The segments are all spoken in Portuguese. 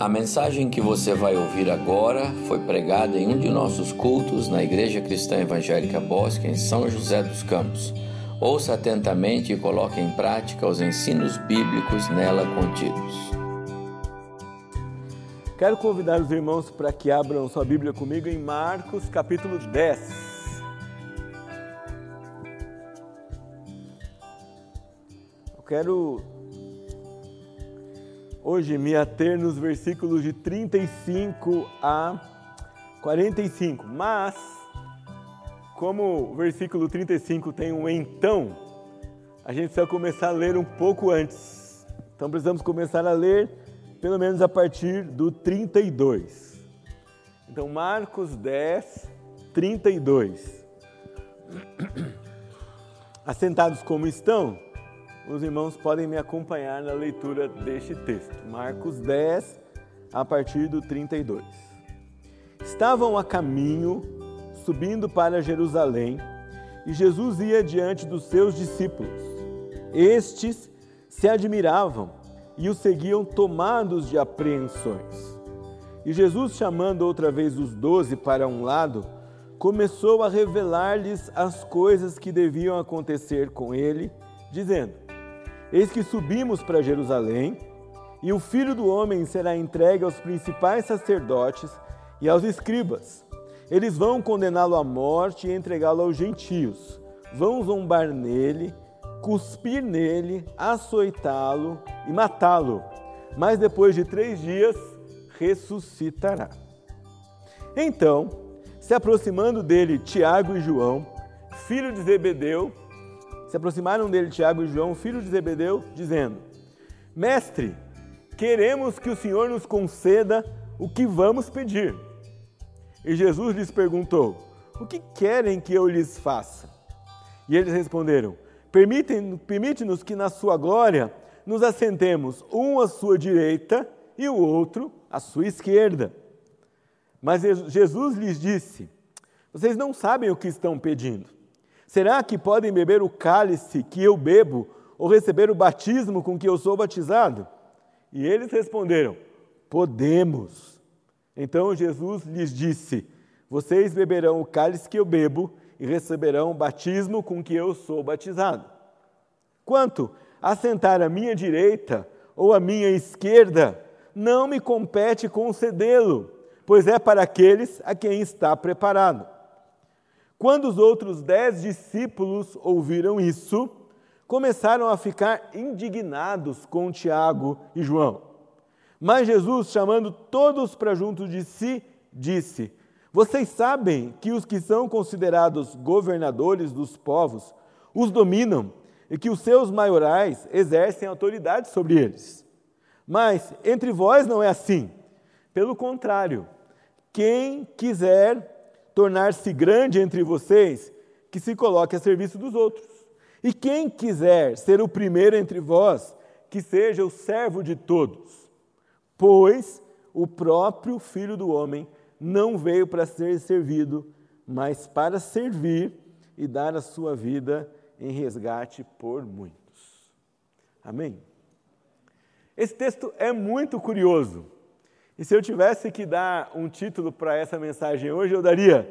A mensagem que você vai ouvir agora foi pregada em um de nossos cultos na Igreja Cristã Evangélica Bosque, em São José dos Campos. Ouça atentamente e coloque em prática os ensinos bíblicos nela contidos. Quero convidar os irmãos para que abram sua Bíblia comigo em Marcos capítulo 10. Eu quero hoje me ater nos versículos de 35 a 45, mas como o versículo 35 tem um então, a gente precisa começar a ler um pouco antes. Então precisamos começar a ler pelo menos a partir do 32. Então Marcos 10, 32. Assentados como estão, os irmãos podem me acompanhar na leitura deste texto. Marcos 10, a partir do 32. Estavam a caminho, subindo para Jerusalém, e Jesus ia diante dos seus discípulos. Estes se admiravam e o seguiam tomados de apreensões. E Jesus, chamando outra vez os doze para um lado, começou a revelar-lhes as coisas que deviam acontecer com ele, dizendo: Eis que subimos para Jerusalém, e o filho do homem será entregue aos principais sacerdotes e aos escribas. Eles vão condená-lo à morte e entregá-lo aos gentios. Vão zombar nele, cuspir nele, açoitá-lo e matá-lo. Mas depois de três dias ressuscitará. Então, se aproximando dele Tiago e João, filho de Zebedeu, se aproximaram dele Tiago e João, filhos de Zebedeu, dizendo: Mestre, queremos que o Senhor nos conceda o que vamos pedir. E Jesus lhes perguntou: O que querem que eu lhes faça? E eles responderam: Permite-nos que na sua glória nos assentemos, um à sua direita e o outro à sua esquerda. Mas Jesus lhes disse: Vocês não sabem o que estão pedindo. Será que podem beber o cálice que eu bebo ou receber o batismo com que eu sou batizado? E eles responderam: Podemos. Então Jesus lhes disse: Vocês beberão o cálice que eu bebo e receberão o batismo com que eu sou batizado. Quanto a sentar à minha direita ou à minha esquerda, não me compete concedê-lo, pois é para aqueles a quem está preparado. Quando os outros dez discípulos ouviram isso, começaram a ficar indignados com Tiago e João. Mas Jesus, chamando todos para junto de si, disse: Vocês sabem que os que são considerados governadores dos povos os dominam e que os seus maiorais exercem autoridade sobre eles. Mas entre vós não é assim. Pelo contrário, quem quiser tornar-se grande entre vocês, que se coloque a serviço dos outros. E quem quiser ser o primeiro entre vós, que seja o servo de todos. Pois o próprio Filho do Homem não veio para ser servido, mas para servir e dar a sua vida em resgate por muitos. Amém? Esse texto é muito curioso. E se eu tivesse que dar um título para essa mensagem hoje, eu daria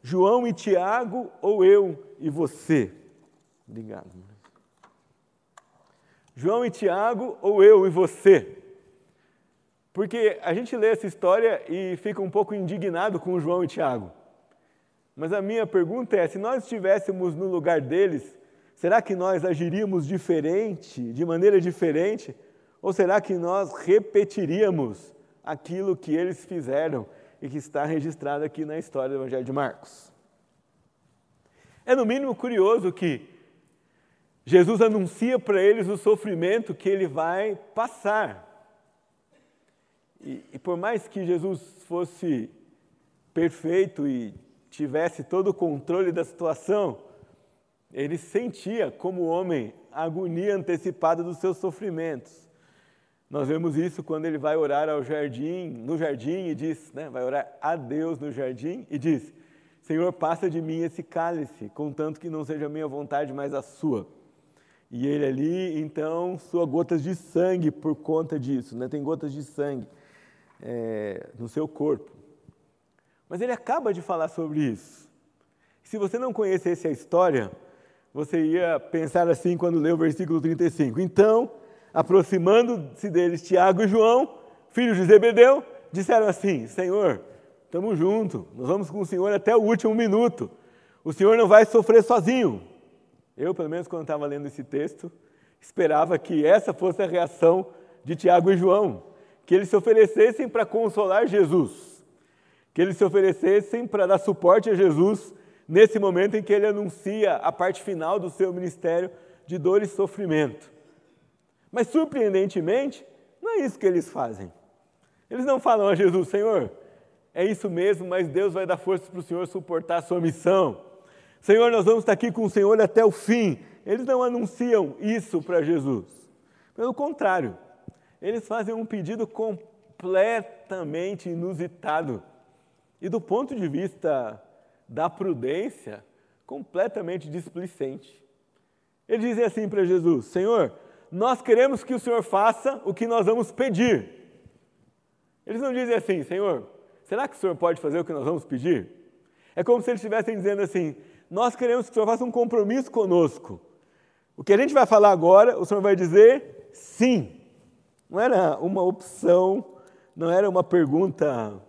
João e Tiago ou eu e você? Obrigado. João e Tiago ou eu e você? Porque a gente lê essa história e fica um pouco indignado com João e Tiago. Mas a minha pergunta é: se nós estivéssemos no lugar deles, será que nós agiríamos diferente, de maneira diferente? Ou será que nós repetiríamos aquilo que eles fizeram e que está registrado aqui na história do Evangelho de Marcos. É no mínimo curioso que Jesus anuncia para eles o sofrimento que ele vai passar. E, e, por mais que Jesus fosse perfeito e tivesse todo o controle da situação, ele sentia como homem a agonia antecipada dos seus sofrimentos. Nós vemos isso quando ele vai orar ao jardim, no jardim e diz, né, vai orar a Deus no jardim e diz: Senhor, passa de mim esse cálice, contanto que não seja a minha vontade, mas a sua. E ele ali, então, sua gotas de sangue por conta disso, né? tem gotas de sangue. é, no seu corpo. Mas ele acaba de falar sobre isso. Se você não conhecesse a história, você ia pensar assim quando lê o versículo 35. Então, aproximando-se deles, Tiago e João, filhos de Zebedeu, disseram assim: Senhor, estamos juntos, nós vamos com o Senhor até o último minuto. O Senhor não vai sofrer sozinho. Eu, pelo menos, quando estava lendo esse texto, esperava que essa fosse a reação de Tiago e João, que eles se oferecessem para consolar Jesus, que eles se oferecessem para dar suporte a Jesus nesse momento em que ele anuncia a parte final do seu ministério de dor e sofrimento. Mas, surpreendentemente, não é isso que eles fazem. Eles não falam a Jesus, Senhor, é isso mesmo, mas Deus vai dar força para o Senhor suportar a sua missão. Senhor, nós vamos estar aqui com o Senhor até o fim. Eles não anunciam isso para Jesus. Pelo contrário, eles fazem um pedido completamente inusitado. E do ponto de vista da prudência, completamente displicente. Eles dizem assim para Jesus: Senhor, nós queremos que o Senhor faça o que nós vamos pedir. Eles não dizem assim, Senhor, será que o Senhor pode fazer o que nós vamos pedir? É como se eles estivessem dizendo assim: nós queremos que o Senhor faça um compromisso conosco. O que a gente vai falar agora, o Senhor vai dizer sim. Não era uma opção, não era uma pergunta,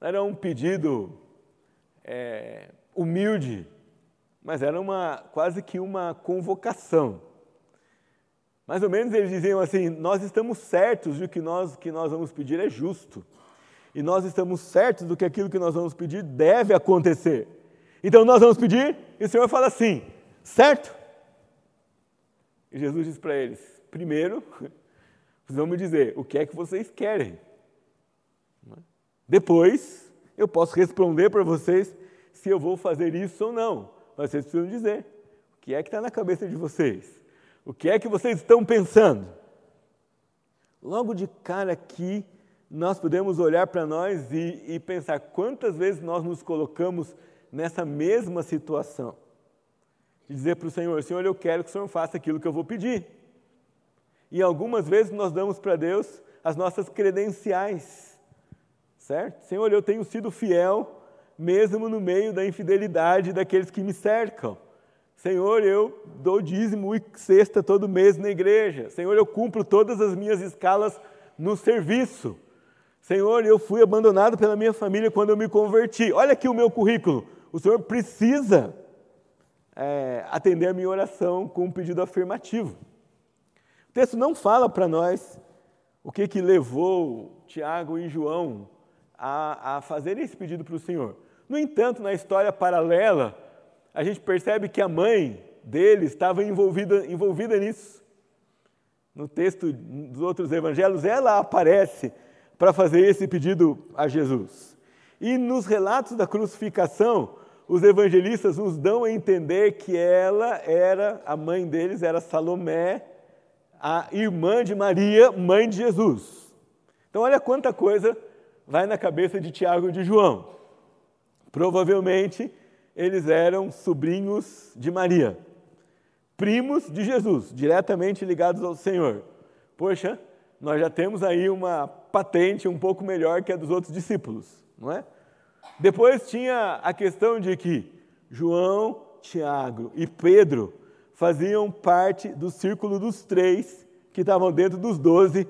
não era um pedido é, humilde, mas era uma, quase que uma convocação. Mais ou menos eles diziam assim: nós estamos certos de que nós que nós vamos pedir é justo. E nós estamos certos do que aquilo que nós vamos pedir deve acontecer. Então nós vamos pedir e o Senhor fala assim: certo? E Jesus diz para eles: primeiro, vocês vão me dizer o que é que vocês querem. Depois, eu posso responder para vocês se eu vou fazer isso ou não. Mas vocês precisam dizer o que é que está na cabeça de vocês. O que é que vocês estão pensando? Logo de cara aqui, nós podemos olhar para nós e, e pensar quantas vezes nós nos colocamos nessa mesma situação. De dizer para o Senhor: Senhor, eu quero que o Senhor faça aquilo que eu vou pedir. E algumas vezes nós damos para Deus as nossas credenciais, certo? Senhor, eu tenho sido fiel mesmo no meio da infidelidade daqueles que me cercam. Senhor, eu dou dízimo e cesta todo mês na igreja. Senhor, eu cumpro todas as minhas escalas no serviço. Senhor, eu fui abandonado pela minha família quando eu me converti. Olha aqui o meu currículo. O Senhor precisa é, atender a minha oração com um pedido afirmativo. O texto não fala para nós o que, que levou Tiago e João a, a fazer esse pedido para o Senhor. No entanto, na história paralela, a gente percebe que a mãe dele estava envolvida, envolvida nisso. No texto dos outros evangelhos, ela aparece para fazer esse pedido a Jesus. E nos relatos da crucificação, os evangelistas nos dão a entender que ela era, a mãe deles era Salomé, a irmã de Maria, mãe de Jesus. Então, olha quanta coisa vai na cabeça de Tiago e de João. Provavelmente eles eram sobrinhos de Maria, primos de Jesus, diretamente ligados ao Senhor. Poxa, nós já temos aí uma patente um pouco melhor que a dos outros discípulos, não é? Depois tinha a questão de que João, Tiago e Pedro faziam parte do círculo dos três que estavam dentro dos doze,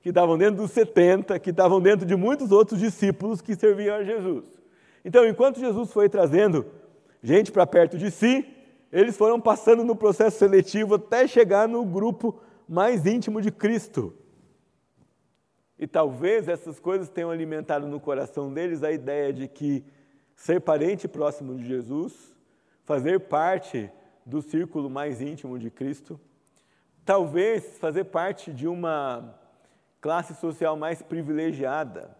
que estavam dentro dos setenta, que estavam dentro de muitos outros discípulos que serviam a Jesus. Então, enquanto Jesus foi trazendo gente para perto de si, eles foram passando no processo seletivo até chegar no grupo mais íntimo de Cristo. E talvez essas coisas tenham alimentado no coração deles a ideia de que ser parente próximo de Jesus, fazer parte do círculo mais íntimo de Cristo, talvez fazer parte de uma classe social mais privilegiada,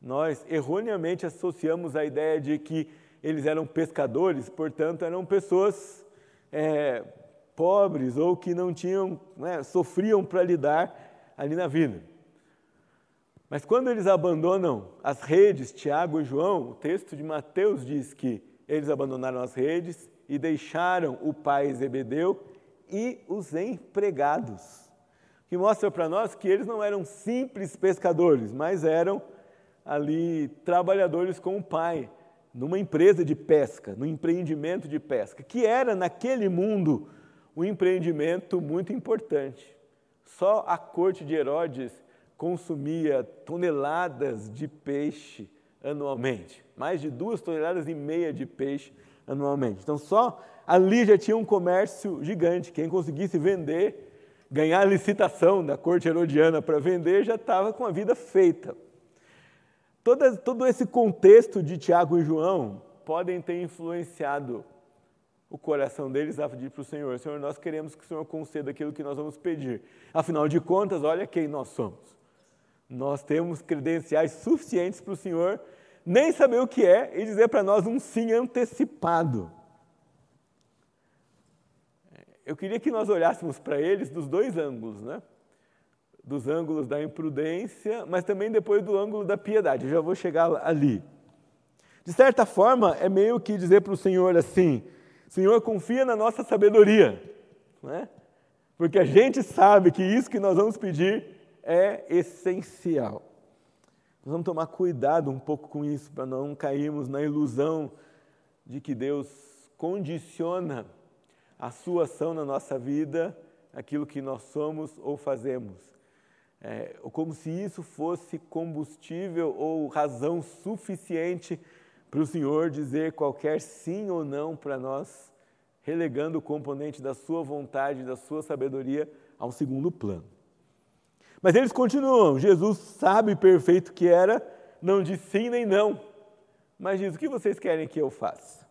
nós erroneamente associamos a ideia de que eles eram pescadores, portanto, eram pessoas é, pobres ou que não tinham, né, sofriam para lidar ali na vida. Mas quando eles abandonam as redes, Tiago e João, o texto de Mateus diz que eles abandonaram as redes e deixaram o pai Zebedeu e os empregados. que mostra para nós que eles não eram simples pescadores, mas eram ali trabalhadores com o pai, numa empresa de pesca, no empreendimento de pesca, que era naquele mundo um empreendimento muito importante. Só a corte de Herodes consumia toneladas de peixe anualmente, mais de duas toneladas e meia de peixe anualmente. Então, só ali já tinha um comércio gigante. Quem conseguisse vender ganhar a licitação da corte herodiana para vender, já estava com a vida feita. Todo, todo esse contexto de Tiago e João podem ter influenciado o coração deles a pedir para o Senhor: Senhor, nós queremos que o Senhor conceda aquilo que nós vamos pedir. Afinal de contas, olha quem nós somos. Nós temos credenciais suficientes para o Senhor nem saber o que é e dizer para nós um sim antecipado eu queria que nós olhássemos para eles dos dois ângulos, né? Dos ângulos da imprudência, mas também depois do ângulo da piedade. Eu já vou chegar ali. De certa forma, é meio que dizer para o Senhor assim: Senhor, confia na nossa sabedoria, né? Porque a gente sabe que isso que nós vamos pedir é essencial. Nós vamos tomar cuidado um pouco com isso para não cairmos na ilusão de que Deus condiciona a sua ação na nossa vida, aquilo que nós somos ou fazemos. É, como se isso fosse combustível ou razão suficiente para o Senhor dizer qualquer sim ou não para nós, relegando o componente da sua vontade, da sua sabedoria ao segundo plano. Mas eles continuam. Jesus sabe perfeito que era, não diz sim nem não, mas diz: o que vocês querem que eu faça?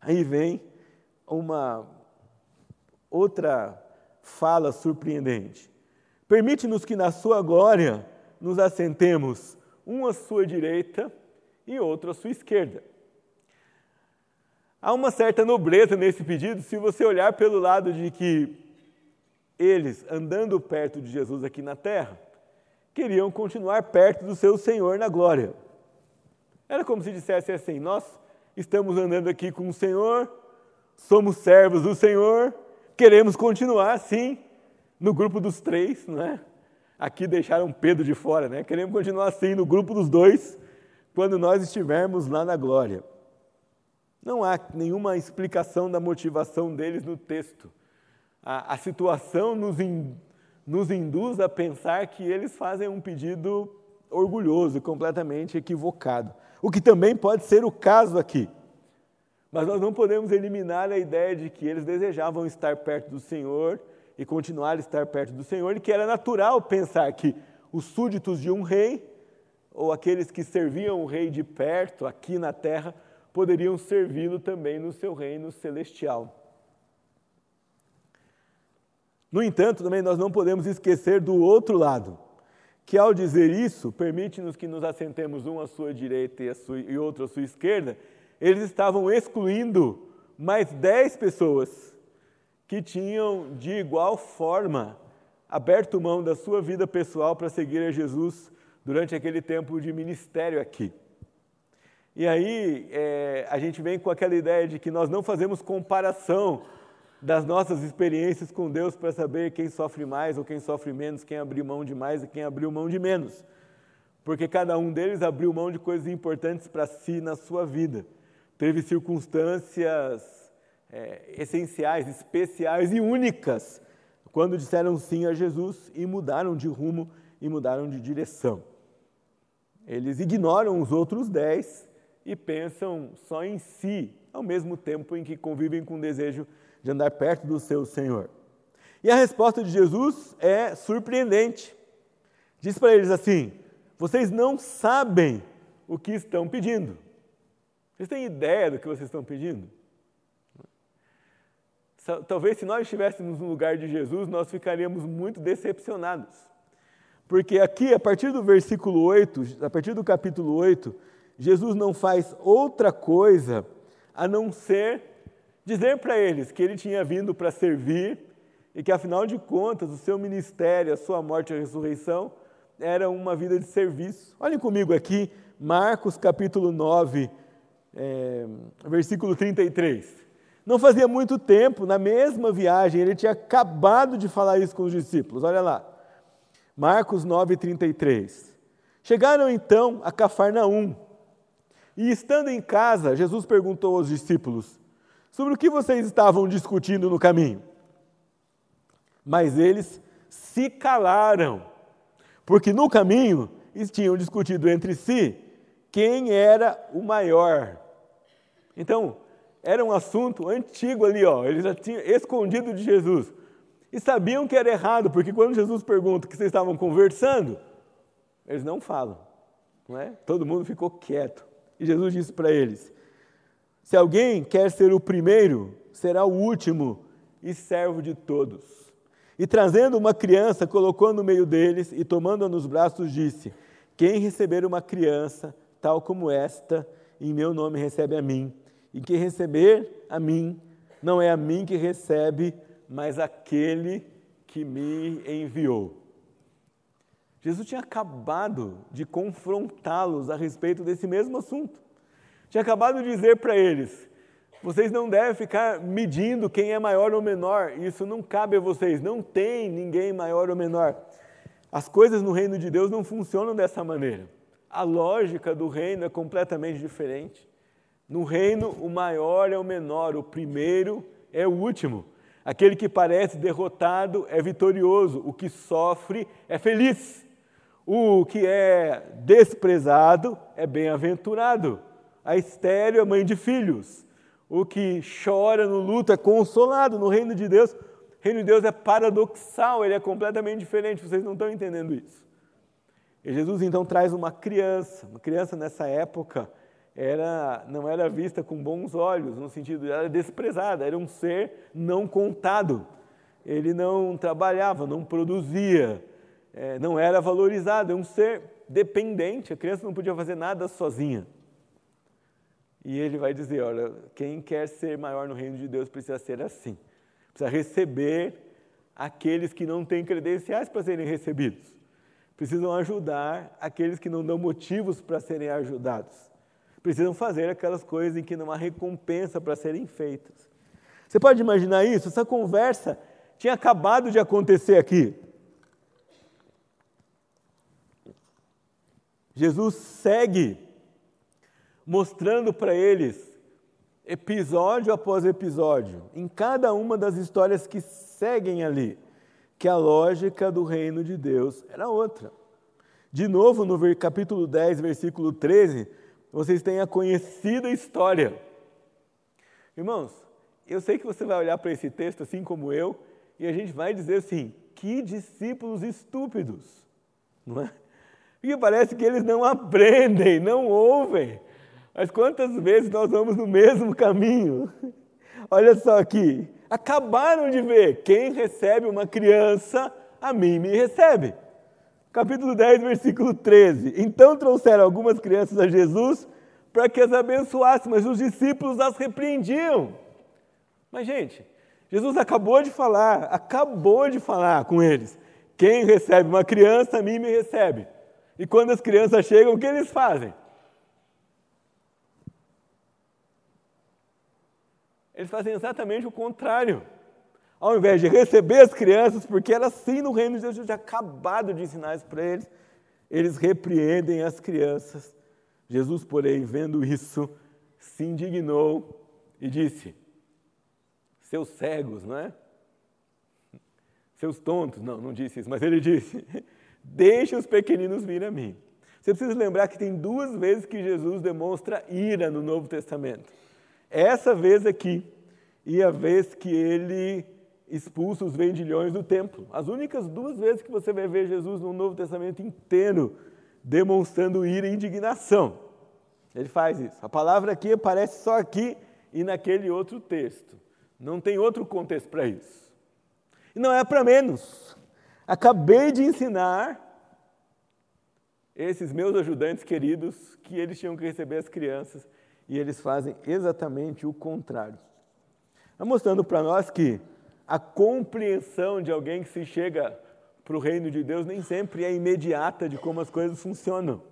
Aí vem uma outra fala surpreendente. Permite-nos que na sua glória nos assentemos, um à sua direita e outro à sua esquerda. Há uma certa nobreza nesse pedido se você olhar pelo lado de que eles, andando perto de Jesus aqui na terra, queriam continuar perto do seu Senhor na glória. Era como se dissesse assim: Nós estamos andando aqui com o Senhor, somos servos do Senhor, queremos continuar assim no grupo dos três, não é? Aqui deixaram Pedro de fora, né? Queremos continuar assim no grupo dos dois quando nós estivermos lá na glória. Não há nenhuma explicação da motivação deles no texto. A, a situação nos, in, nos induz a pensar que eles fazem um pedido orgulhoso e completamente equivocado. O que também pode ser o caso aqui. Mas nós não podemos eliminar a ideia de que eles desejavam estar perto do Senhor e continuar a estar perto do Senhor, e que era natural pensar que os súditos de um rei, ou aqueles que serviam o rei de perto, aqui na terra, poderiam servi-lo também no seu reino celestial. No entanto, também nós não podemos esquecer do outro lado, que ao dizer isso, permite-nos que nos assentemos um à sua direita e, sua, e outro à sua esquerda, eles estavam excluindo mais dez pessoas que tinham, de igual forma, aberto mão da sua vida pessoal para seguir a Jesus durante aquele tempo de ministério aqui. E aí é, a gente vem com aquela ideia de que nós não fazemos comparação das nossas experiências com Deus para saber quem sofre mais ou quem sofre menos, quem abriu mão de mais e quem abriu mão de menos. Porque cada um deles abriu mão de coisas importantes para si na sua vida teve circunstâncias é, essenciais, especiais e únicas quando disseram sim a Jesus e mudaram de rumo e mudaram de direção. Eles ignoram os outros dez e pensam só em si, ao mesmo tempo em que convivem com o desejo de andar perto do seu Senhor. E a resposta de Jesus é surpreendente. Diz para eles assim: vocês não sabem o que estão pedindo. Vocês têm ideia do que vocês estão pedindo? Talvez se nós estivéssemos no lugar de Jesus, nós ficaríamos muito decepcionados. Porque aqui, a partir do versículo 8, a partir do capítulo 8, Jesus não faz outra coisa a não ser dizer para eles que ele tinha vindo para servir e que, afinal de contas, o seu ministério, a sua morte e a ressurreição era uma vida de serviço. Olhem comigo aqui, Marcos capítulo 9, é, versículo 33. Não fazia muito tempo, na mesma viagem, ele tinha acabado de falar isso com os discípulos. Olha lá. Marcos 9:33. Chegaram então a Cafarnaum. E estando em casa, Jesus perguntou aos discípulos: Sobre o que vocês estavam discutindo no caminho? Mas eles se calaram, porque no caminho tinham discutido entre si quem era o maior. Então, era um assunto antigo ali, ó, eles já tinham escondido de Jesus. E sabiam que era errado, porque quando Jesus pergunta o que vocês estavam conversando, eles não falam. Não é? Todo mundo ficou quieto. E Jesus disse para eles: Se alguém quer ser o primeiro, será o último e servo de todos. E trazendo uma criança, colocou no meio deles e tomando-a nos braços, disse: Quem receber uma criança, tal como esta, em meu nome recebe a mim. E quem receber a mim, não é a mim que recebe, mas aquele que me enviou. Jesus tinha acabado de confrontá-los a respeito desse mesmo assunto. Tinha acabado de dizer para eles: vocês não devem ficar medindo quem é maior ou menor, isso não cabe a vocês, não tem ninguém maior ou menor. As coisas no reino de Deus não funcionam dessa maneira. A lógica do reino é completamente diferente. No reino, o maior é o menor, o primeiro é o último. Aquele que parece derrotado é vitorioso, o que sofre é feliz. O que é desprezado é bem-aventurado. A estéreo é mãe de filhos. O que chora no luto é consolado. No reino de Deus, o reino de Deus é paradoxal, ele é completamente diferente. Vocês não estão entendendo isso. E Jesus então traz uma criança. Uma criança nessa época era, não era vista com bons olhos, no sentido, era desprezada, era um ser não contado. Ele não trabalhava, não produzia, é, não era valorizado, é um ser dependente. A criança não podia fazer nada sozinha. E ele vai dizer: olha, quem quer ser maior no reino de Deus precisa ser assim, precisa receber aqueles que não têm credenciais para serem recebidos, precisam ajudar aqueles que não dão motivos para serem ajudados precisam fazer aquelas coisas em que não há recompensa para serem feitas. Você pode imaginar isso? Essa conversa tinha acabado de acontecer aqui. Jesus segue mostrando para eles, episódio após episódio, em cada uma das histórias que seguem ali, que a lógica do reino de Deus era outra. De novo, no capítulo 10, versículo 13, vocês têm a conhecida história. Irmãos, eu sei que você vai olhar para esse texto assim como eu, e a gente vai dizer assim: que discípulos estúpidos, não é? Porque parece que eles não aprendem, não ouvem. Mas quantas vezes nós vamos no mesmo caminho? Olha só aqui, acabaram de ver: quem recebe uma criança, a mim me recebe capítulo 10, versículo 13. Então trouxeram algumas crianças a Jesus para que as abençoasse, mas os discípulos as repreendiam. Mas, gente, Jesus acabou de falar, acabou de falar com eles. Quem recebe uma criança, a mim me recebe. E quando as crianças chegam, o que eles fazem? Eles fazem exatamente o contrário ao invés de receber as crianças, porque era assim no reino de Deus, eu tinha acabado de ensinar isso para eles, eles repreendem as crianças. Jesus, porém, vendo isso, se indignou e disse: Seus cegos, não é? Seus tontos, não, não disse isso, mas ele disse: Deixe os pequeninos vir a mim. Você precisa lembrar que tem duas vezes que Jesus demonstra ira no Novo Testamento. Essa vez aqui e a vez que ele expulsa os vendilhões do templo. As únicas duas vezes que você vai ver Jesus no Novo Testamento inteiro demonstrando ira e indignação. Ele faz isso. A palavra aqui aparece só aqui e naquele outro texto. Não tem outro contexto para isso. E não é para menos. Acabei de ensinar esses meus ajudantes queridos que eles tinham que receber as crianças e eles fazem exatamente o contrário. Está mostrando para nós que a compreensão de alguém que se chega para o reino de Deus nem sempre é imediata de como as coisas funcionam.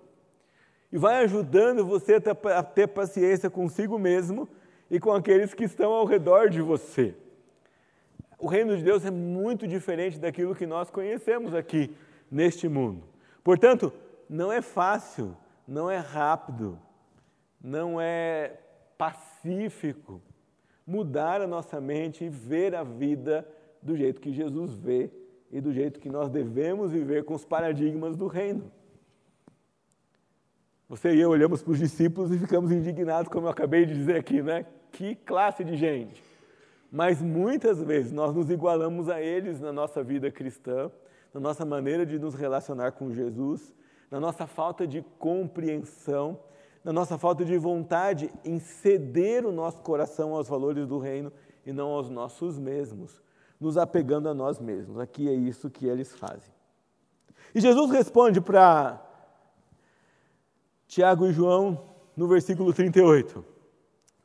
E vai ajudando você a ter paciência consigo mesmo e com aqueles que estão ao redor de você. O reino de Deus é muito diferente daquilo que nós conhecemos aqui neste mundo. Portanto, não é fácil, não é rápido, não é pacífico mudar a nossa mente e ver a vida do jeito que Jesus vê e do jeito que nós devemos viver com os paradigmas do reino. Você e eu olhamos para os discípulos e ficamos indignados, como eu acabei de dizer aqui, né? Que classe de gente. Mas muitas vezes nós nos igualamos a eles na nossa vida cristã, na nossa maneira de nos relacionar com Jesus, na nossa falta de compreensão, na nossa falta de vontade em ceder o nosso coração aos valores do reino e não aos nossos mesmos, nos apegando a nós mesmos. Aqui é isso que eles fazem. E Jesus responde para Tiago e João no versículo 38,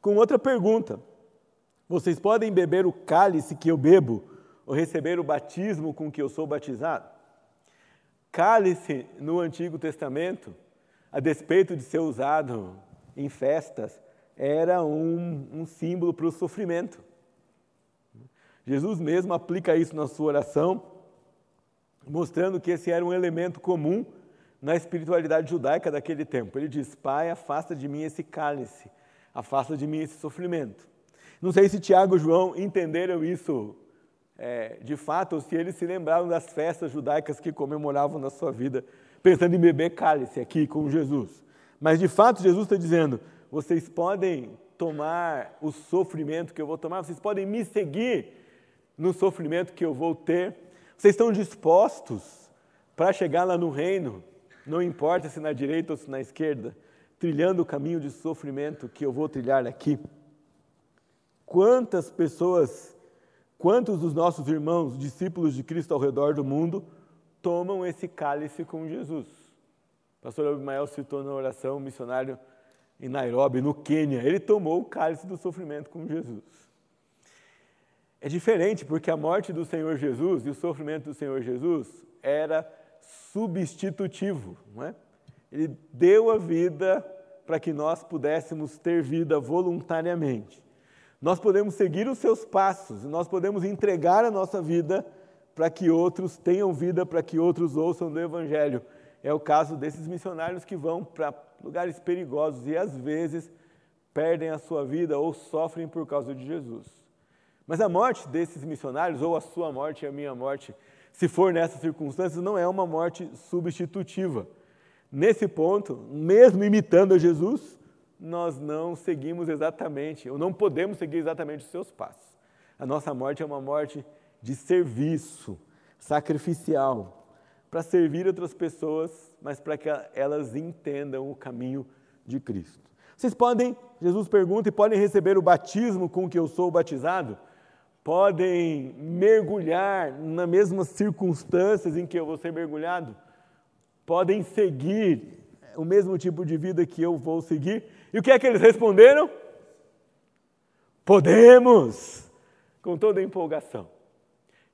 com outra pergunta. Vocês podem beber o cálice que eu bebo ou receber o batismo com que eu sou batizado? Cálice no Antigo Testamento, a despeito de ser usado em festas, era um, um símbolo para o sofrimento. Jesus mesmo aplica isso na sua oração, mostrando que esse era um elemento comum na espiritualidade judaica daquele tempo. Ele diz: Pai, afasta de mim esse cálice, afasta de mim esse sofrimento. Não sei se Tiago e João entenderam isso é, de fato, ou se eles se lembraram das festas judaicas que comemoravam na sua vida, pensando em beber cálice aqui com Jesus. Mas de fato, Jesus está dizendo: vocês podem tomar o sofrimento que eu vou tomar, vocês podem me seguir no sofrimento que eu vou ter. Vocês estão dispostos para chegar lá no reino não importa se na direita ou se na esquerda, trilhando o caminho de sofrimento que eu vou trilhar aqui. Quantas pessoas, quantos dos nossos irmãos, discípulos de Cristo ao redor do mundo, tomam esse cálice com Jesus? O pastor Abimael citou na oração, um missionário em Nairobi, no Quênia, ele tomou o cálice do sofrimento com Jesus. É diferente porque a morte do Senhor Jesus e o sofrimento do Senhor Jesus era substitutivo. Não é? Ele deu a vida para que nós pudéssemos ter vida voluntariamente. Nós podemos seguir os seus passos, nós podemos entregar a nossa vida para que outros tenham vida, para que outros ouçam do Evangelho. É o caso desses missionários que vão para lugares perigosos e às vezes perdem a sua vida ou sofrem por causa de Jesus. Mas a morte desses missionários, ou a sua morte e a minha morte, se for nessas circunstâncias, não é uma morte substitutiva. Nesse ponto, mesmo imitando a Jesus, nós não seguimos exatamente, ou não podemos seguir exatamente os seus passos. A nossa morte é uma morte de serviço, sacrificial, para servir outras pessoas, mas para que elas entendam o caminho de Cristo. Vocês podem, Jesus pergunta, e podem receber o batismo com que eu sou batizado? podem mergulhar nas mesmas circunstâncias em que eu vou ser mergulhado, podem seguir o mesmo tipo de vida que eu vou seguir. E o que é que eles responderam? Podemos, com toda empolgação.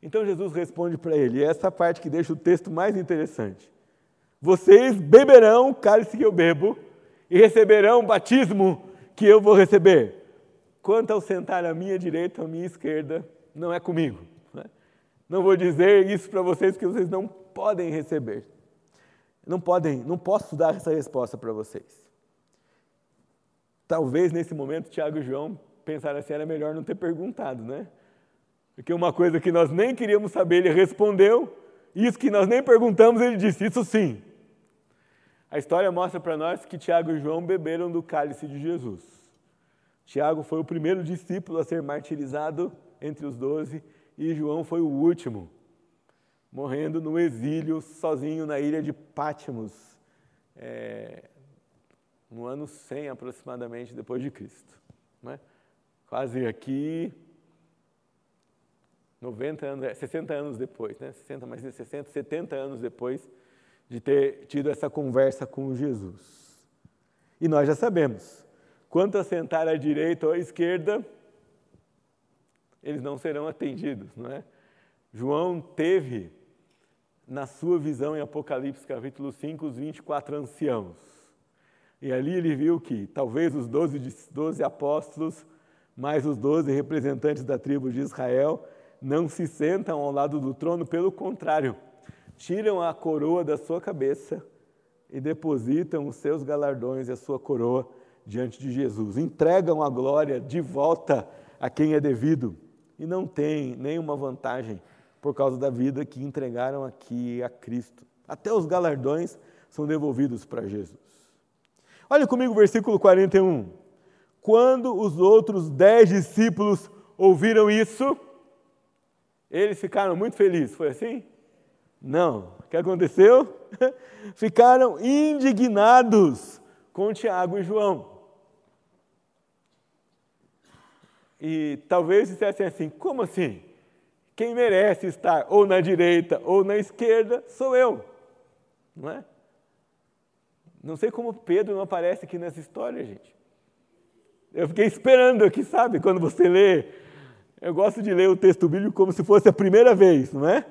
Então Jesus responde para ele, e essa parte que deixa o texto mais interessante. Vocês beberão o cálice que eu bebo e receberão o batismo que eu vou receber. Quanto ao sentar à minha direita ou à minha esquerda, não é comigo. Né? Não vou dizer isso para vocês que vocês não podem receber. Não podem, não posso dar essa resposta para vocês. Talvez nesse momento Tiago e João pensaram assim, era melhor não ter perguntado, né? Porque uma coisa que nós nem queríamos saber, ele respondeu, isso que nós nem perguntamos, ele disse, isso sim. A história mostra para nós que Tiago e João beberam do cálice de Jesus. Tiago foi o primeiro discípulo a ser martirizado entre os doze e João foi o último, morrendo no exílio, sozinho na ilha de Pátimos, é, no ano 100 aproximadamente depois de Cristo. Né? Quase aqui, 90 anos, 60 é, anos depois, né? 60 mais 60, 70 anos depois de ter tido essa conversa com Jesus. E nós já sabemos, Quanto a sentar à direita ou à esquerda, eles não serão atendidos, não é? João teve na sua visão em Apocalipse capítulo 5 os 24 anciãos. E ali ele viu que talvez os 12, 12 apóstolos Mas os doze representantes da tribo de Israel não se sentam ao lado do trono, pelo contrário, tiram a coroa da sua cabeça e depositam os seus galardões e a sua coroa diante de Jesus. Entregam a glória de volta a quem é devido e não têm nenhuma vantagem por causa da vida que entregaram aqui a Cristo. Até os galardões são devolvidos para Jesus. Olha comigo o versículo 41. Quando os outros dez discípulos ouviram isso, eles ficaram muito felizes. Foi assim? Não. O que aconteceu? Ficaram indignados com Tiago e João. E talvez dissessem assim: como assim? Quem merece estar ou na direita ou na esquerda sou eu. Não é? Não sei como Pedro não aparece aqui nessa história, gente. Eu fiquei esperando aqui, sabe? Quando você lê, eu gosto de ler o texto bíblico como se fosse a primeira vez, não é?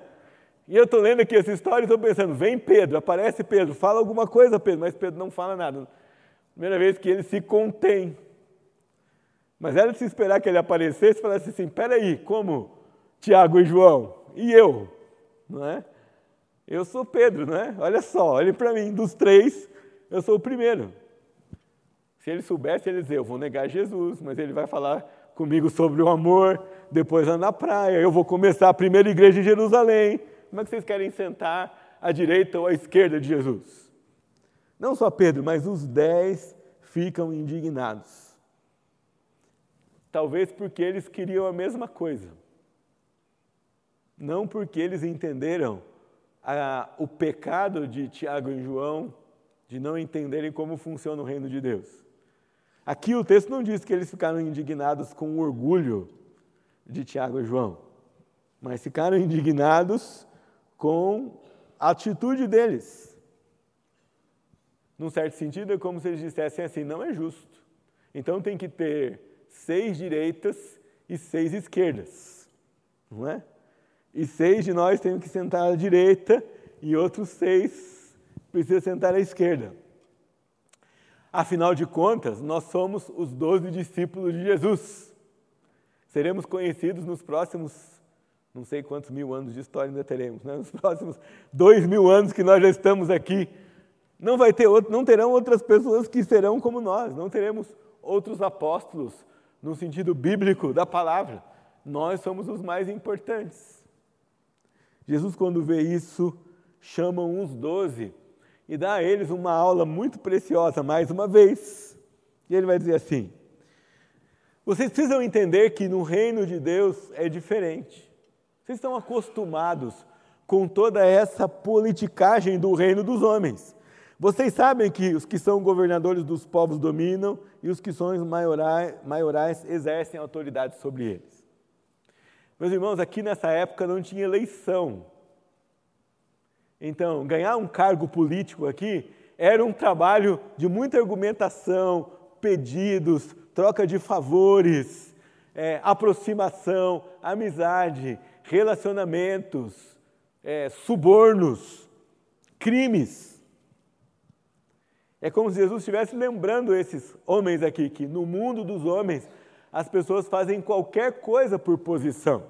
E eu estou lendo aqui essa história e estou pensando, vem Pedro, aparece Pedro, fala alguma coisa, Pedro, mas Pedro não fala nada. Primeira vez que ele se contém. Mas era de se esperar que ele aparecesse e falasse assim, peraí, como Tiago e João? E eu? Não é? Eu sou Pedro, não é? Olha só, olhe para mim, dos três, eu sou o primeiro. Se ele soubesse, ele dizia, eu vou negar Jesus, mas ele vai falar comigo sobre o amor, depois lá na praia, eu vou começar a primeira igreja em Jerusalém. Como é que vocês querem sentar à direita ou à esquerda de Jesus? Não só Pedro, mas os dez ficam indignados. Talvez porque eles queriam a mesma coisa. Não porque eles entenderam a, o pecado de Tiago e João de não entenderem como funciona o reino de Deus. Aqui o texto não diz que eles ficaram indignados com o orgulho de Tiago e João, mas ficaram indignados com a atitude deles. Num certo sentido, é como se eles dissessem assim: não é justo. Então tem que ter seis direitas e seis esquerdas, não é? E seis de nós temos que sentar à direita e outros seis precisa sentar à esquerda. Afinal de contas, nós somos os doze discípulos de Jesus. Seremos conhecidos nos próximos, não sei quantos mil anos de história ainda teremos, né? nos próximos dois mil anos que nós já estamos aqui. Não, vai ter outro, não terão outras pessoas que serão como nós, não teremos outros apóstolos no sentido bíblico da palavra. Nós somos os mais importantes. Jesus, quando vê isso, chama uns doze e dá a eles uma aula muito preciosa, mais uma vez. E ele vai dizer assim: vocês precisam entender que no reino de Deus é diferente. Vocês estão acostumados com toda essa politicagem do reino dos homens. Vocês sabem que os que são governadores dos povos dominam e os que são maiorais, maiorais exercem autoridade sobre eles. Meus irmãos, aqui nessa época não tinha eleição. Então, ganhar um cargo político aqui era um trabalho de muita argumentação, pedidos, troca de favores, é, aproximação, amizade, relacionamentos, é, subornos, crimes. É como se Jesus estivesse lembrando esses homens aqui, que no mundo dos homens as pessoas fazem qualquer coisa por posição.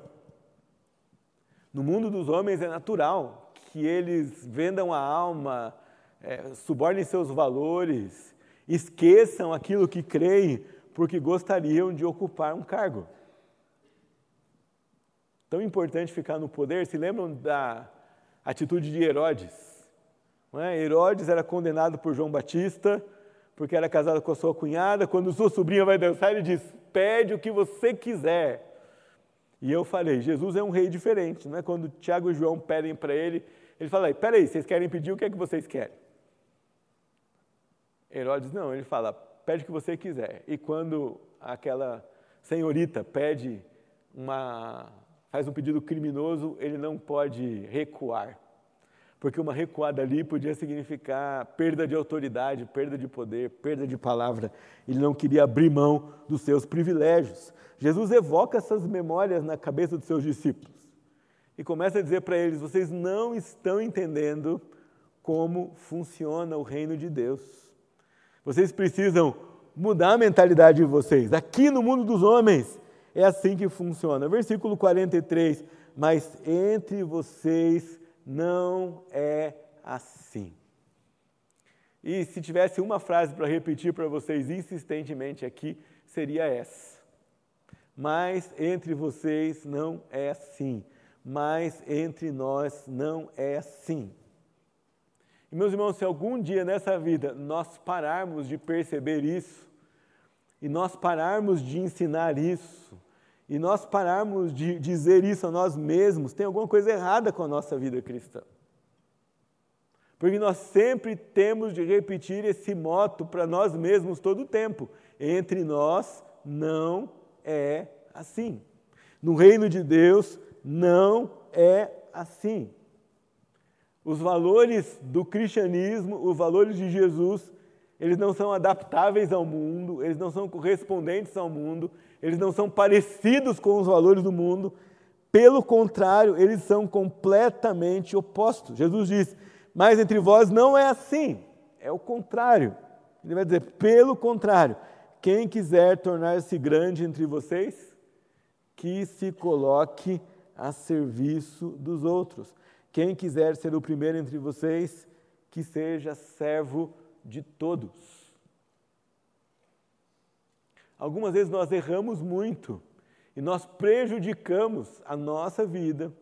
No mundo dos homens é natural que eles vendam a alma, é, subornem seus valores, esqueçam aquilo que creem, porque gostariam de ocupar um cargo. Tão importante ficar no poder, se lembram da atitude de Herodes? É? Herodes era condenado por João Batista, porque era casado com a sua cunhada. Quando sua sobrinha vai dançar, ele diz: Pede o que você quiser. E eu falei: Jesus é um rei diferente. Não é quando Tiago e João pedem para ele, ele fala aí, peraí, vocês querem pedir, o que é que vocês querem? Herodes não, ele fala, pede o que você quiser. E quando aquela senhorita pede uma, faz um pedido criminoso, ele não pode recuar. Porque uma recuada ali podia significar perda de autoridade, perda de poder, perda de palavra. Ele não queria abrir mão dos seus privilégios. Jesus evoca essas memórias na cabeça dos seus discípulos e começa a dizer para eles: vocês não estão entendendo como funciona o reino de Deus. Vocês precisam mudar a mentalidade de vocês. Aqui no mundo dos homens é assim que funciona. Versículo 43. Mas entre vocês não é assim. E se tivesse uma frase para repetir para vocês insistentemente aqui, seria essa. Mas entre vocês não é assim. Mas entre nós não é assim. E meus irmãos, se algum dia nessa vida nós pararmos de perceber isso, e nós pararmos de ensinar isso, e nós pararmos de dizer isso a nós mesmos, tem alguma coisa errada com a nossa vida cristã. Porque nós sempre temos de repetir esse moto para nós mesmos todo o tempo. Entre nós não é assim. No reino de Deus não é assim. Os valores do cristianismo, os valores de Jesus, eles não são adaptáveis ao mundo, eles não são correspondentes ao mundo, eles não são parecidos com os valores do mundo. Pelo contrário, eles são completamente opostos. Jesus diz: mas entre vós não é assim, é o contrário. Ele vai dizer, pelo contrário, quem quiser tornar-se grande entre vocês, que se coloque a serviço dos outros. Quem quiser ser o primeiro entre vocês, que seja servo de todos. Algumas vezes nós erramos muito e nós prejudicamos a nossa vida,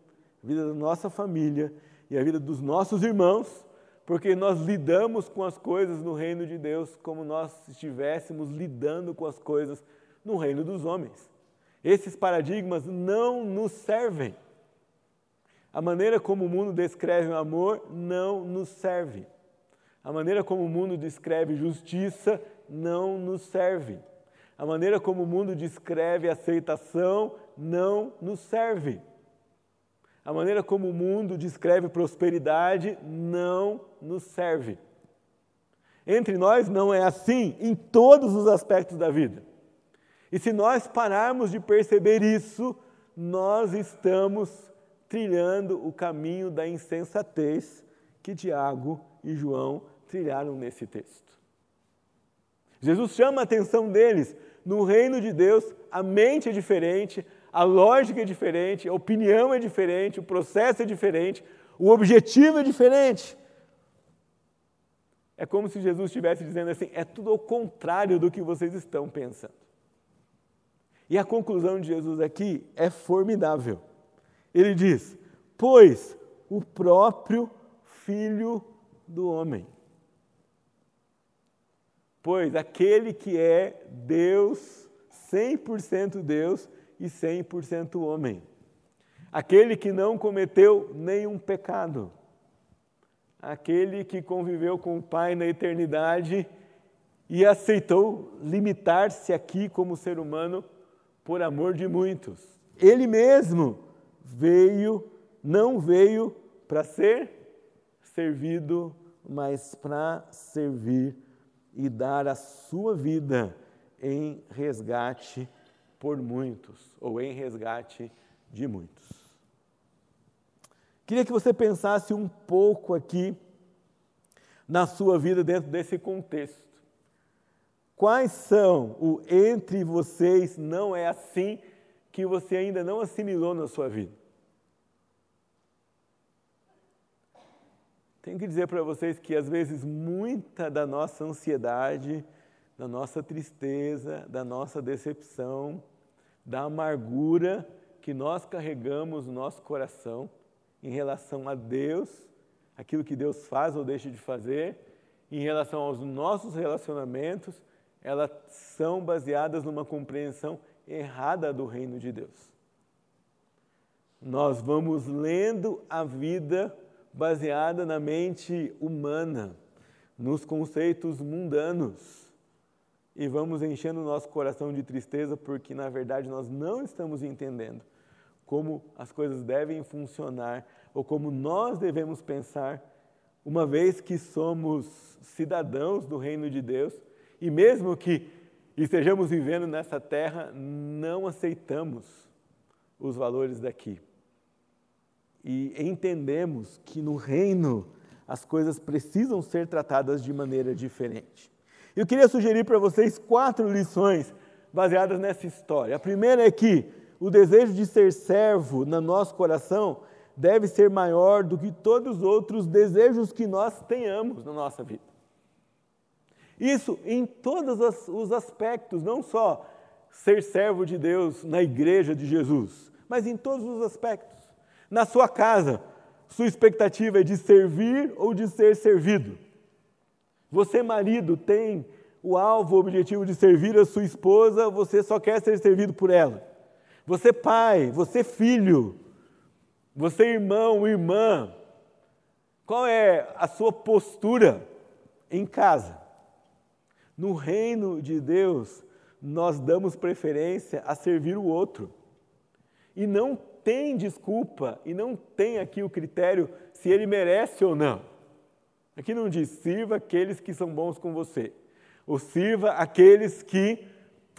a vida da nossa família e a vida dos nossos irmãos, porque nós lidamos com as coisas no reino de Deus como nós estivéssemos lidando com as coisas no reino dos homens. Esses paradigmas não nos servem. A maneira como o mundo descreve o amor não nos serve. A maneira como o mundo descreve justiça não nos serve. A maneira como o mundo descreve aceitação não nos serve. A maneira como o mundo descreve prosperidade não nos serve. Entre nós não é assim em todos os aspectos da vida. E se nós pararmos de perceber isso, nós estamos trilhando o caminho da insensatez que Tiago e João trilharam nesse texto. Jesus chama a atenção deles. No reino de Deus, a mente é diferente, a lógica é diferente, a opinião é diferente, o processo é diferente, o objetivo é diferente. É como se Jesus estivesse dizendo assim: é tudo ao contrário do que vocês estão pensando. E a conclusão de Jesus aqui é formidável. Ele diz: Pois o próprio Filho do Homem. Pois aquele que é Deus, 100% Deus, e 100% homem. Aquele que não cometeu nenhum pecado. Aquele que conviveu com o Pai na eternidade e aceitou limitar-se aqui como ser humano por amor de muitos. Ele mesmo veio, não veio para ser servido, mas para servir e dar a sua vida em resgate por muitos, ou em resgate de muitos. Queria que você pensasse um pouco aqui na sua vida dentro desse contexto. Quais são o entre vocês não é assim que você ainda não assimilou na sua vida? Tenho que dizer para vocês que às vezes muita da nossa ansiedade, da nossa tristeza, da nossa decepção, da amargura que nós carregamos no nosso coração em relação a Deus, aquilo que Deus faz ou deixa de fazer, em relação aos nossos relacionamentos, elas são baseadas numa compreensão errada do reino de Deus. Nós vamos lendo a vida baseada na mente humana, nos conceitos mundanos e vamos enchendo o nosso coração de tristeza porque, na verdade, nós não estamos entendendo como as coisas devem funcionar ou como nós devemos pensar, uma vez que somos cidadãos do reino de Deus e, mesmo que estejamos vivendo nessa terra, não aceitamos os valores daqui. E entendemos que no reino as coisas precisam ser tratadas de maneira diferente. Eu queria sugerir para vocês quatro lições baseadas nessa história. A primeira é que o desejo de ser servo no nosso coração deve ser maior do que todos os outros desejos que nós tenhamos na nossa vida. Isso em todos os aspectos, não só ser servo de Deus na igreja de Jesus, mas em todos os aspectos. Na sua casa, sua expectativa é de servir ou de ser servido. Você, marido, tem o alvo, o objetivo de servir a sua esposa, você só quer ser servido por ela. Você, pai, você, filho, você, irmão, irmã, qual é a sua postura em casa? No reino de Deus, nós damos preferência a servir o outro. E não tem desculpa, e não tem aqui o critério se ele merece ou não. Aqui não diz sirva aqueles que são bons com você, ou sirva aqueles que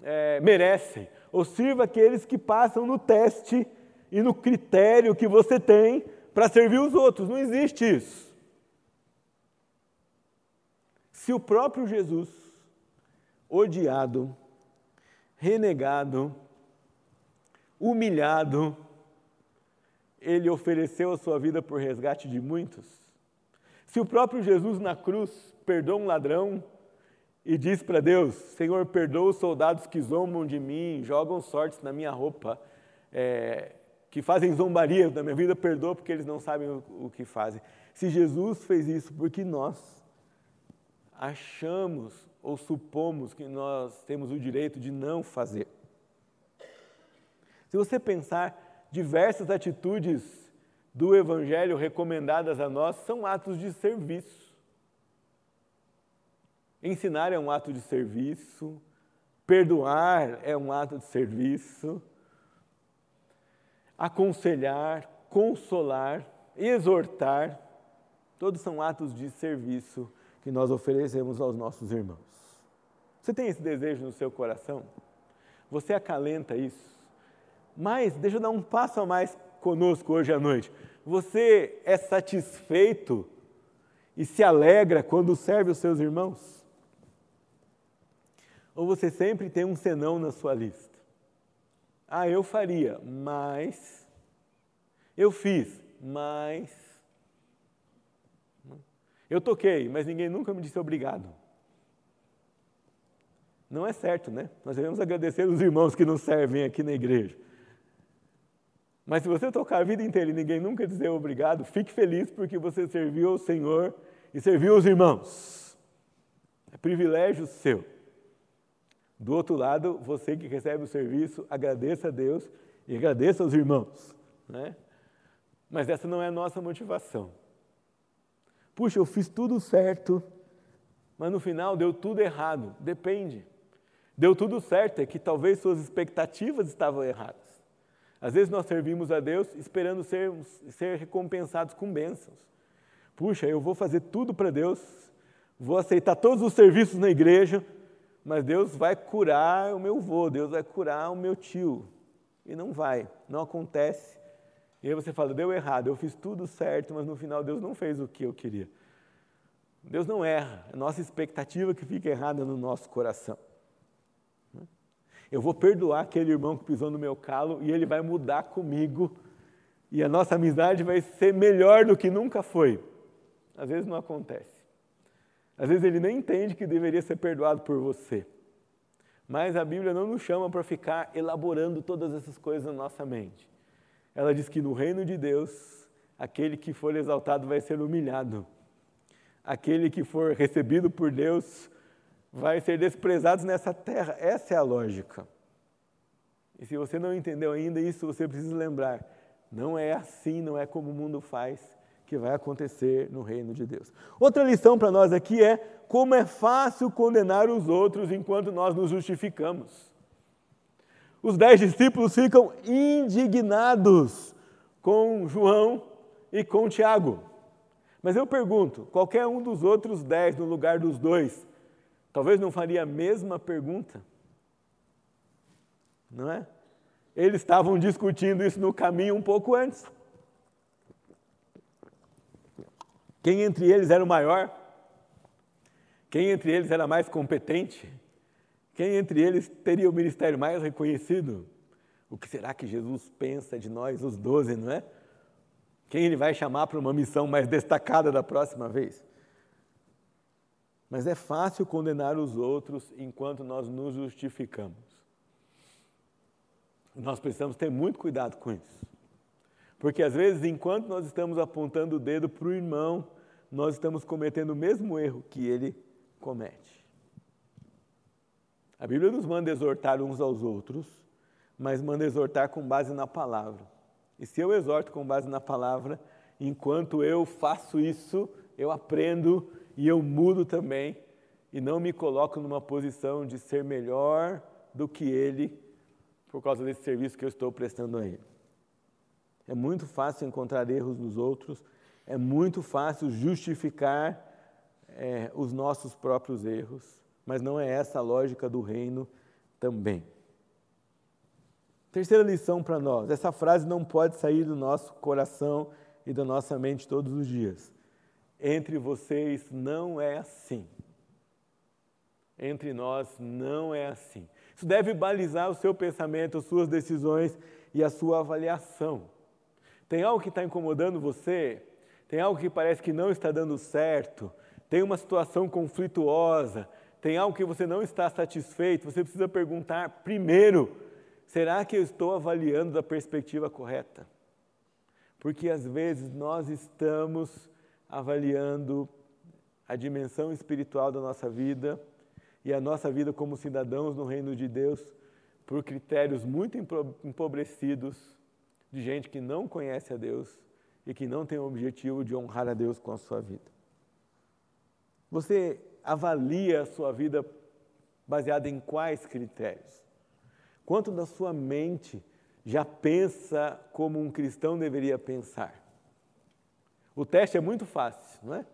é, merecem, ou sirva aqueles que passam no teste e no critério que você tem para servir os outros. Não existe isso. Se o próprio Jesus, odiado, renegado, humilhado, ele ofereceu a sua vida por resgate de muitos. Se o próprio Jesus na cruz perdoa um ladrão e diz para Deus: Senhor, perdoa os soldados que zombam de mim, jogam sortes na minha roupa, é, que fazem zombaria da minha vida, perdoa porque eles não sabem o, o que fazem. Se Jesus fez isso, porque nós achamos ou supomos que nós temos o direito de não fazer. Se você pensar, diversas atitudes do Evangelho recomendadas a nós são atos de serviço. Ensinar é um ato de serviço, perdoar é um ato de serviço, aconselhar, consolar, exortar, todos são atos de serviço que nós oferecemos aos nossos irmãos. Você tem esse desejo no seu coração? Você acalenta isso? Mas, deixa eu dar um passo a mais conosco hoje à noite. Você é satisfeito e se alegra quando serve os seus irmãos? Ou você sempre tem um senão na sua lista? Ah, eu faria, mas. Eu fiz, mas. Eu toquei, mas ninguém nunca me disse obrigado. Não é certo, né? Nós devemos agradecer os irmãos que nos servem aqui na igreja. Mas se você tocar a vida inteira e ninguém nunca dizer obrigado, fique feliz porque você serviu ao Senhor e serviu aos irmãos. É privilégio seu. Do outro lado, você que recebe o serviço, agradeça a Deus e agradeça aos irmãos. Né? Mas essa não é a nossa motivação. Puxa, eu fiz tudo certo, mas no final deu tudo errado. Depende. Deu tudo certo, é que talvez suas expectativas estavam erradas. Às vezes nós servimos a Deus esperando ser, ser recompensados com bênçãos. Puxa, eu vou fazer tudo para Deus, vou aceitar todos os serviços na igreja, mas Deus vai curar o meu avô, Deus vai curar o meu tio. E não vai, não acontece. E aí você fala, deu errado, eu fiz tudo certo, mas no final Deus não fez o que eu queria. Deus não erra, é nossa expectativa que fica errada no nosso coração. Eu vou perdoar aquele irmão que pisou no meu calo e ele vai mudar comigo e a nossa amizade vai ser melhor do que nunca foi. Às vezes não acontece. Às vezes ele nem entende que deveria ser perdoado por você. Mas a Bíblia não nos chama para ficar elaborando todas essas coisas na nossa mente. Ela diz que no reino de Deus, aquele que for exaltado vai ser humilhado. Aquele que for recebido por Deus vai ser desprezado nessa terra. Essa é a lógica. E se você não entendeu ainda isso, você precisa lembrar: não é assim, não é como o mundo faz que vai acontecer no reino de Deus. Outra lição para nós aqui é como é fácil condenar os outros enquanto nós nos justificamos. Os dez discípulos ficam indignados com João e com Tiago. Mas eu pergunto: qualquer um dos outros dez no lugar dos dois, talvez não faria a mesma pergunta? Não é? Eles estavam discutindo isso no caminho um pouco antes. Quem entre eles era o maior? Quem entre eles era mais competente? Quem entre eles teria o ministério mais reconhecido? O que será que Jesus pensa de nós, os doze, não é? Quem ele vai chamar para uma missão mais destacada da próxima vez? Mas é fácil condenar os outros enquanto nós nos justificamos. Nós precisamos ter muito cuidado com isso. Porque às vezes, enquanto nós estamos apontando o dedo para o irmão, nós estamos cometendo o mesmo erro que ele comete. A Bíblia nos manda exortar uns aos outros, mas manda exortar com base na palavra. E se eu exorto com base na palavra, enquanto eu faço isso, eu aprendo e eu mudo também e não me coloco numa posição de ser melhor do que ele por causa desse serviço que eu estou prestando a ele. É muito fácil encontrar erros nos outros, é muito fácil justificar é, os nossos próprios erros, mas não é essa a lógica do reino também. Terceira lição para nós: essa frase não pode sair do nosso coração e da nossa mente todos os dias. Entre vocês não é assim. Entre nós não é assim. Isso deve balizar o seu pensamento, as suas decisões e a sua avaliação. Tem algo que está incomodando você? Tem algo que parece que não está dando certo? Tem uma situação conflituosa? Tem algo que você não está satisfeito? Você precisa perguntar primeiro: será que eu estou avaliando da perspectiva correta? Porque às vezes nós estamos avaliando a dimensão espiritual da nossa vida e a nossa vida como cidadãos no reino de Deus por critérios muito empobrecidos de gente que não conhece a Deus e que não tem o objetivo de honrar a Deus com a sua vida. Você avalia a sua vida baseada em quais critérios? Quanto da sua mente já pensa como um cristão deveria pensar? O teste é muito fácil, não é?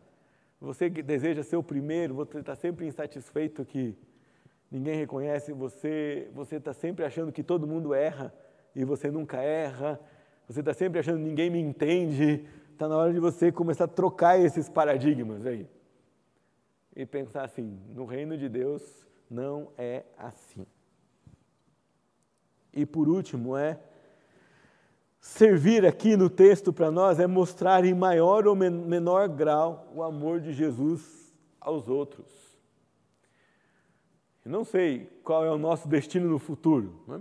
Você que deseja ser o primeiro, você está sempre insatisfeito que ninguém reconhece você, você está sempre achando que todo mundo erra e você nunca erra, você está sempre achando que ninguém me entende. Está na hora de você começar a trocar esses paradigmas aí. E pensar assim: no reino de Deus não é assim. E por último, é Servir aqui no texto para nós é mostrar em maior ou menor grau o amor de Jesus aos outros. Eu não sei qual é o nosso destino no futuro. Né?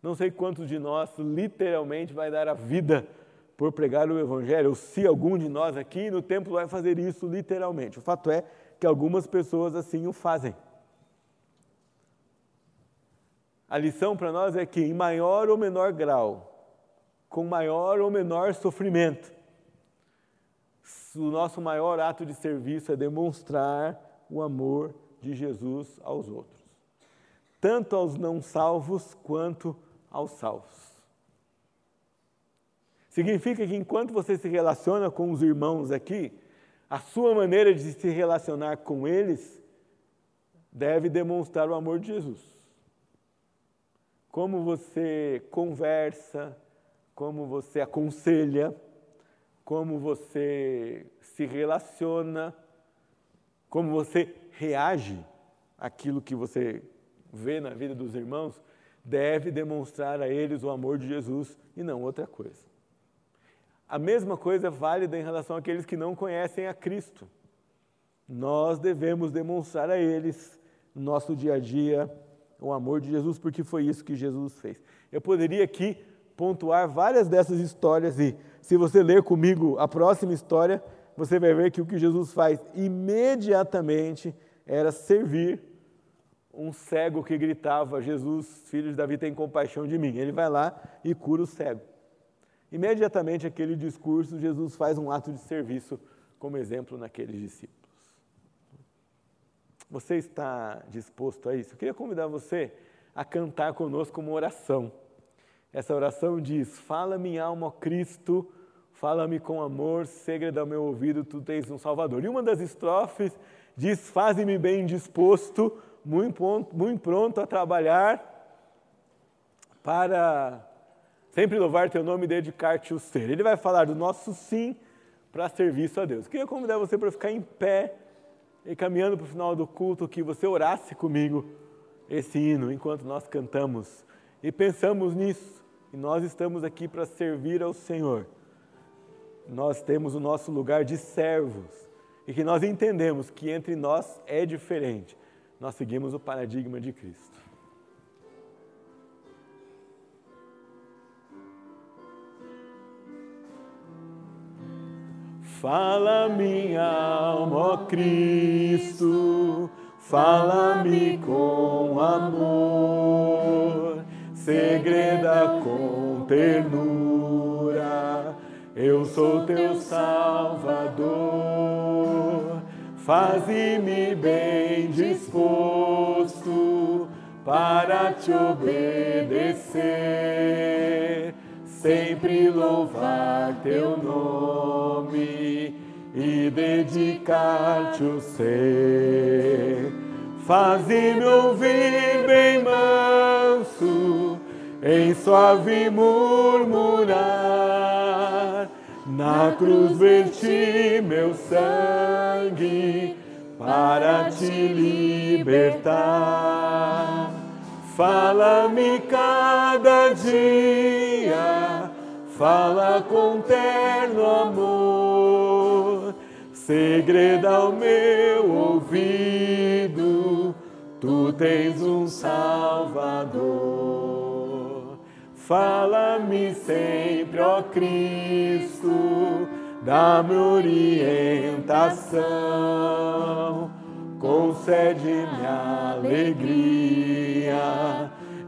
Não sei quantos de nós literalmente vai dar a vida por pregar o Evangelho, ou se algum de nós aqui no templo vai fazer isso literalmente. O fato é que algumas pessoas assim o fazem. A lição para nós é que, em maior ou menor grau, com maior ou menor sofrimento. O nosso maior ato de serviço é demonstrar o amor de Jesus aos outros, tanto aos não salvos quanto aos salvos. Significa que enquanto você se relaciona com os irmãos aqui, a sua maneira de se relacionar com eles deve demonstrar o amor de Jesus. Como você conversa, como você aconselha, como você se relaciona, como você reage àquilo que você vê na vida dos irmãos, deve demonstrar a eles o amor de Jesus e não outra coisa. A mesma coisa é válida em relação àqueles que não conhecem a Cristo. Nós devemos demonstrar a eles, no nosso dia a dia, o amor de Jesus, porque foi isso que Jesus fez. Eu poderia aqui pontuar várias dessas histórias e se você ler comigo a próxima história, você vai ver que o que Jesus faz imediatamente era servir um cego que gritava: Jesus, filho de Davi, tem compaixão de mim. Ele vai lá e cura o cego. Imediatamente aquele discurso, Jesus faz um ato de serviço como exemplo naqueles discípulos. Você está disposto a isso? Eu queria convidar você a cantar conosco uma oração. Essa oração diz: Fala minha alma, ó Cristo, fala-me com amor, segredo ao meu ouvido, tu tens um Salvador. E uma das estrofes diz: Faze-me bem disposto, muito pronto, muito pronto a trabalhar para sempre louvar teu nome e dedicar-te o ser. Ele vai falar do nosso sim para serviço a Deus. Queria convidar você para ficar em pé e caminhando para o final do culto, que você orasse comigo esse hino enquanto nós cantamos e pensamos nisso. E nós estamos aqui para servir ao Senhor. Nós temos o nosso lugar de servos e que nós entendemos que entre nós é diferente. Nós seguimos o paradigma de Cristo. Fala minha alma, ó Cristo, fala-me com amor, segreda com ternura, eu sou teu Salvador. Faze-me bem disposto para te obedecer sempre louvar teu nome e dedicar-te o ser. Faze-me ouvir bem manso, em suave murmurar. Na cruz verti meu sangue para te libertar. Fala-me cada dia, fala com terno amor, segredo ao meu ouvido, tu tens um Salvador. Fala-me sempre, ó Cristo, dá-me orientação concede-me alegria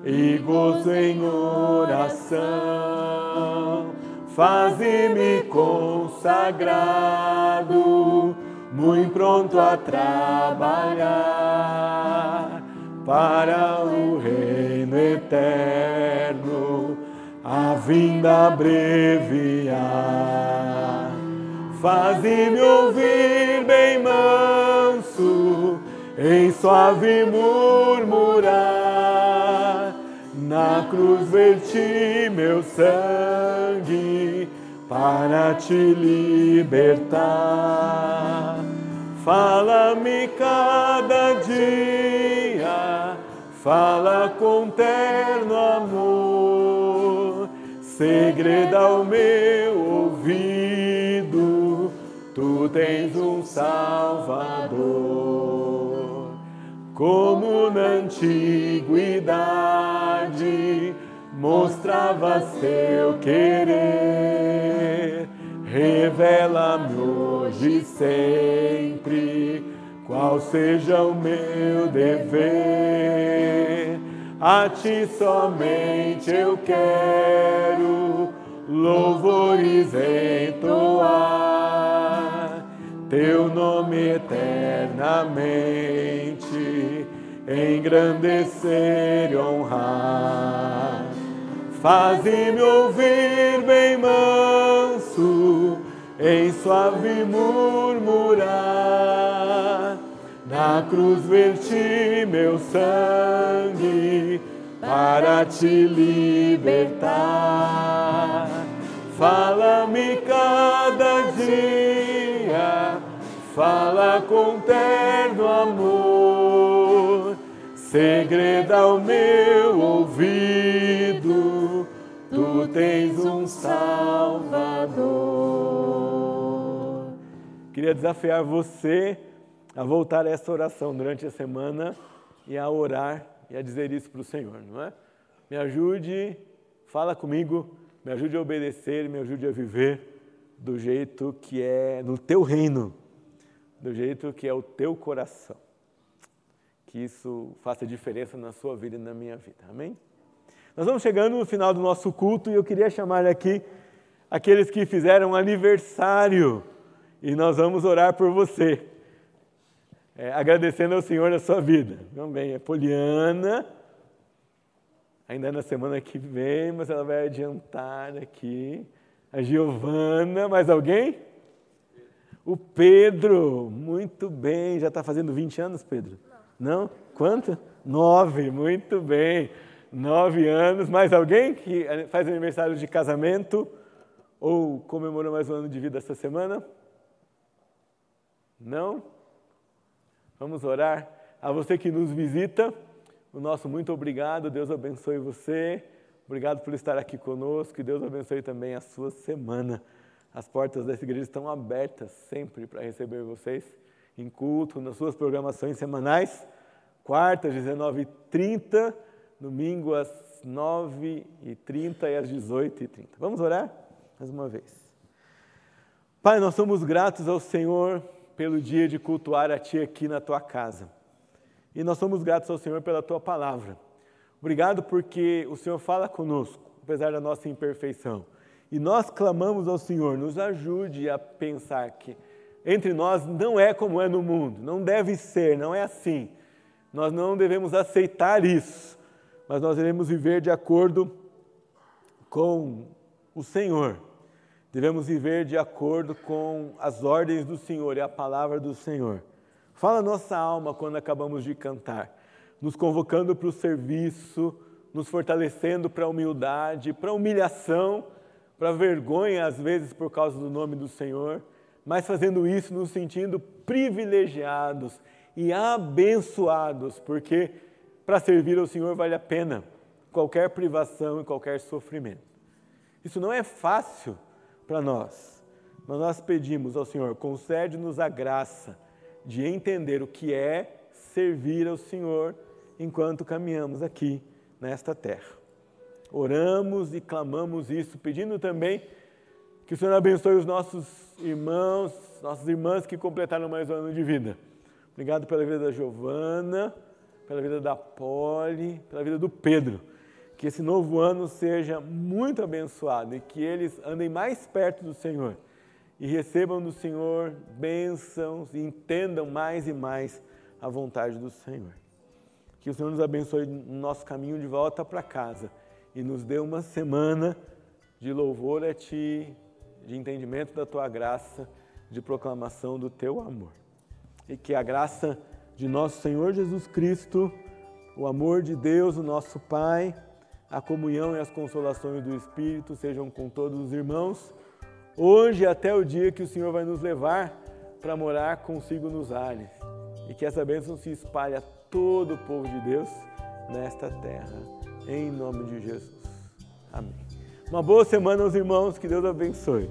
e gozo em oração. Faze-me consagrado, muito pronto a trabalhar para o reino eterno, a vinda abreviar. Faze-me ouvir bem manso, em suave murmurar. Na cruz verti meu sangue para te libertar. Fala-me cada dia, fala com terno amor, segreda ao meu ouvido, tu tens um Salvador. Como na antiguidade mostrava seu querer, revela-me hoje e sempre qual seja o meu dever. A ti somente eu quero louvores entoar, teu nome eternamente engrandecer e honrar. Faze-me ouvir bem manso, em suave murmurar. Na cruz verti meu sangue para te libertar. Fala-me cada dia, fala com terno amor, segreda ao meu ouvido, tu tens um Salvador. Queria desafiar você a voltar a essa oração durante a semana e a orar e a dizer isso para o Senhor, não é? Me ajude, fala comigo, me ajude a obedecer, me ajude a viver do jeito que é no teu reino, do jeito que é o teu coração. Que isso faça diferença na sua vida e na minha vida. Amém? Nós vamos chegando no final do nosso culto e eu queria chamar aqui aqueles que fizeram aniversário e nós vamos orar por você. É, agradecendo ao Senhor a sua vida. Também é Poliana, ainda na semana que vem, mas ela vai adiantar aqui. A Giovana, mais alguém? O Pedro, muito bem. Já está fazendo 20 anos, Pedro? Não? Quanto? Nove, muito bem. Nove anos. Mais alguém que faz aniversário de casamento ou comemorou mais um ano de vida essa semana? Não? Vamos orar. A você que nos visita, o nosso muito obrigado. Deus abençoe você. Obrigado por estar aqui conosco e Deus abençoe também a sua semana. As portas dessa igreja estão abertas sempre para receber vocês em culto, nas suas programações semanais. Quarta, 19h30, domingo às 9h30 e às 18h30. Vamos orar mais uma vez. Pai, nós somos gratos ao Senhor pelo dia de cultuar a Ti aqui na Tua casa. E nós somos gratos ao Senhor pela Tua palavra. Obrigado porque o Senhor fala conosco, apesar da nossa imperfeição. E nós clamamos ao Senhor, nos ajude a pensar que entre nós não é como é no mundo, não deve ser, não é assim. Nós não devemos aceitar isso, mas nós devemos viver de acordo com o Senhor. Devemos viver de acordo com as ordens do Senhor e a palavra do Senhor. Fala nossa alma quando acabamos de cantar, nos convocando para o serviço, nos fortalecendo para a humildade, para a humilhação, para a vergonha, às vezes por causa do nome do Senhor, mas fazendo isso nos sentindo privilegiados e abençoados, porque para servir ao Senhor vale a pena qualquer privação e qualquer sofrimento. Isso não é fácil para nós, mas nós pedimos ao Senhor, concede-nos a graça de entender o que é servir ao Senhor enquanto caminhamos aqui nesta terra. Oramos e clamamos isso, pedindo também que o Senhor abençoe os nossos irmãos, nossas irmãs que completaram mais um ano de vida. Obrigado pela vida da Giovana, pela vida da Poli, pela vida do Pedro. Que esse novo ano seja muito abençoado e que eles andem mais perto do Senhor e recebam do Senhor bênçãos e entendam mais e mais a vontade do Senhor. Que o Senhor nos abençoe no nosso caminho de volta para casa e nos dê uma semana de louvor a Ti, de entendimento da Tua graça, de proclamação do Teu amor. E que a graça de nosso Senhor Jesus Cristo, o amor de Deus, o nosso Pai, a comunhão e as consolações do Espírito sejam com todos os irmãos hoje até o dia que o Senhor vai nos levar para morar consigo nos ares. E que essa bênção se espalhe a todo o povo de Deus nesta terra. Em nome de Jesus. Amém. Uma boa semana aos irmãos, que Deus abençoe.